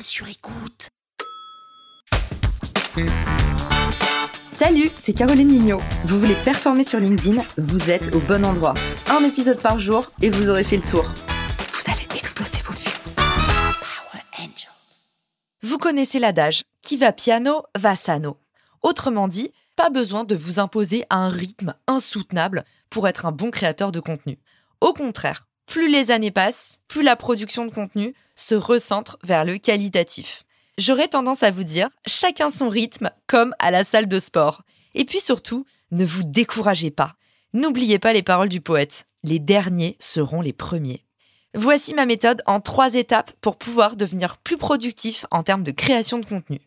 sur écoute. Salut, c'est Caroline Mignot. Vous voulez performer sur LinkedIn Vous êtes au bon endroit. Un épisode par jour et vous aurez fait le tour. Vous allez exploser vos vues. Power Angels. Vous connaissez l'adage qui va piano va sano. Autrement dit, pas besoin de vous imposer un rythme insoutenable pour être un bon créateur de contenu. Au contraire, plus les années passent, plus la production de contenu se recentre vers le qualitatif. J'aurais tendance à vous dire, chacun son rythme, comme à la salle de sport. Et puis surtout, ne vous découragez pas. N'oubliez pas les paroles du poète. Les derniers seront les premiers. Voici ma méthode en trois étapes pour pouvoir devenir plus productif en termes de création de contenu.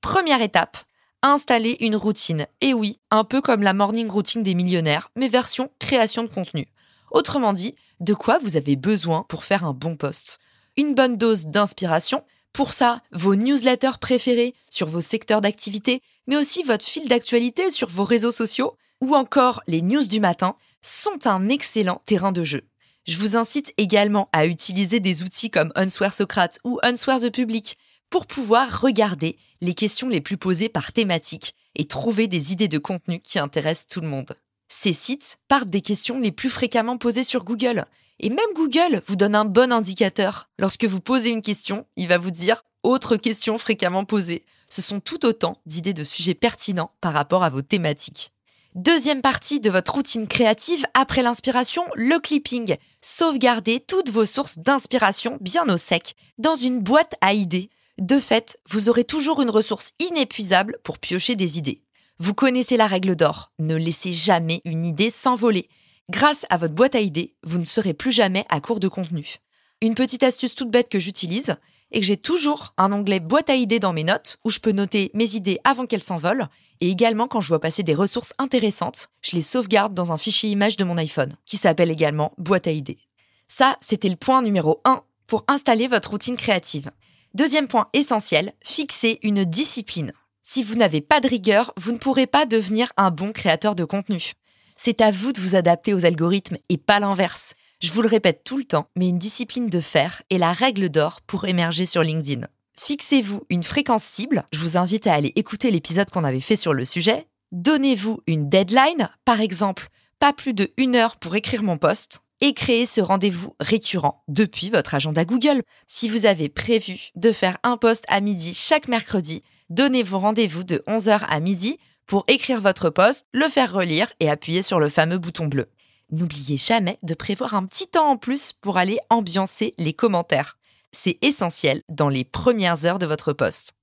Première étape, installer une routine. Et oui, un peu comme la morning routine des millionnaires, mais version création de contenu. Autrement dit, de quoi vous avez besoin pour faire un bon post. Une bonne dose d'inspiration, pour ça, vos newsletters préférés sur vos secteurs d'activité, mais aussi votre fil d'actualité sur vos réseaux sociaux, ou encore les news du matin, sont un excellent terrain de jeu. Je vous incite également à utiliser des outils comme Unswear Socrate ou Unswear the Public pour pouvoir regarder les questions les plus posées par thématique et trouver des idées de contenu qui intéressent tout le monde. Ces sites partent des questions les plus fréquemment posées sur Google. Et même Google vous donne un bon indicateur. Lorsque vous posez une question, il va vous dire autre question fréquemment posée. Ce sont tout autant d'idées de sujets pertinents par rapport à vos thématiques. Deuxième partie de votre routine créative après l'inspiration, le clipping. Sauvegardez toutes vos sources d'inspiration bien au sec dans une boîte à idées. De fait, vous aurez toujours une ressource inépuisable pour piocher des idées. Vous connaissez la règle d'or, ne laissez jamais une idée s'envoler. Grâce à votre boîte à idées, vous ne serez plus jamais à court de contenu. Une petite astuce toute bête que j'utilise est que j'ai toujours un onglet boîte à idées dans mes notes où je peux noter mes idées avant qu'elles s'envolent et également quand je vois passer des ressources intéressantes, je les sauvegarde dans un fichier image de mon iPhone qui s'appelle également boîte à idées. Ça, c'était le point numéro 1 pour installer votre routine créative. Deuxième point essentiel, fixer une discipline. Si vous n'avez pas de rigueur, vous ne pourrez pas devenir un bon créateur de contenu. C'est à vous de vous adapter aux algorithmes et pas l'inverse. Je vous le répète tout le temps, mais une discipline de fer est la règle d'or pour émerger sur LinkedIn. Fixez-vous une fréquence cible, je vous invite à aller écouter l'épisode qu'on avait fait sur le sujet. Donnez-vous une deadline, par exemple, pas plus de une heure pour écrire mon post, et créez ce rendez-vous récurrent depuis votre agenda Google. Si vous avez prévu de faire un post à midi chaque mercredi, donnez-vous rendez-vous de 11h à midi pour écrire votre post, le faire relire et appuyer sur le fameux bouton bleu. N'oubliez jamais de prévoir un petit temps en plus pour aller ambiancer les commentaires. C'est essentiel dans les premières heures de votre post.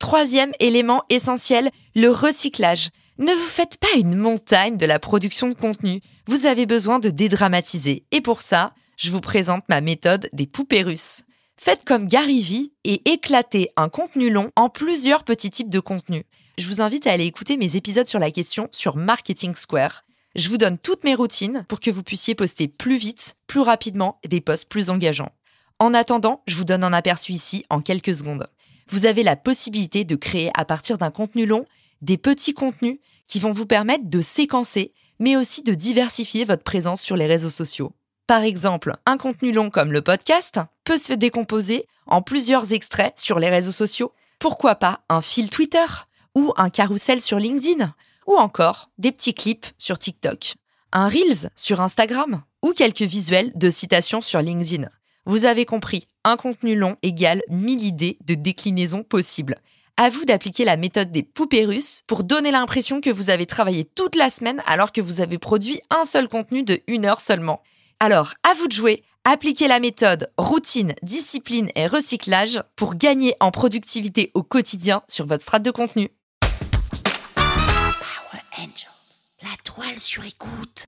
Troisième élément essentiel, le recyclage. Ne vous faites pas une montagne de la production de contenu. Vous avez besoin de dédramatiser. Et pour ça, je vous présente ma méthode des poupées russes. Faites comme Gary Vee et éclatez un contenu long en plusieurs petits types de contenus. Je vous invite à aller écouter mes épisodes sur la question sur Marketing Square. Je vous donne toutes mes routines pour que vous puissiez poster plus vite, plus rapidement des posts plus engageants. En attendant, je vous donne un aperçu ici en quelques secondes. Vous avez la possibilité de créer à partir d'un contenu long des petits contenus qui vont vous permettre de séquencer, mais aussi de diversifier votre présence sur les réseaux sociaux. Par exemple, un contenu long comme le podcast peut se décomposer en plusieurs extraits sur les réseaux sociaux. Pourquoi pas un fil Twitter ou un carrousel sur LinkedIn ou encore des petits clips sur TikTok, un Reels sur Instagram ou quelques visuels de citations sur LinkedIn. Vous avez compris, un contenu long égale 1000 idées de déclinaisons possibles. À vous d'appliquer la méthode des poupées russes pour donner l'impression que vous avez travaillé toute la semaine alors que vous avez produit un seul contenu de une heure seulement. Alors, à vous de jouer, appliquez la méthode routine, discipline et recyclage pour gagner en productivité au quotidien sur votre strate de contenu. Power Angels. La toile sur écoute.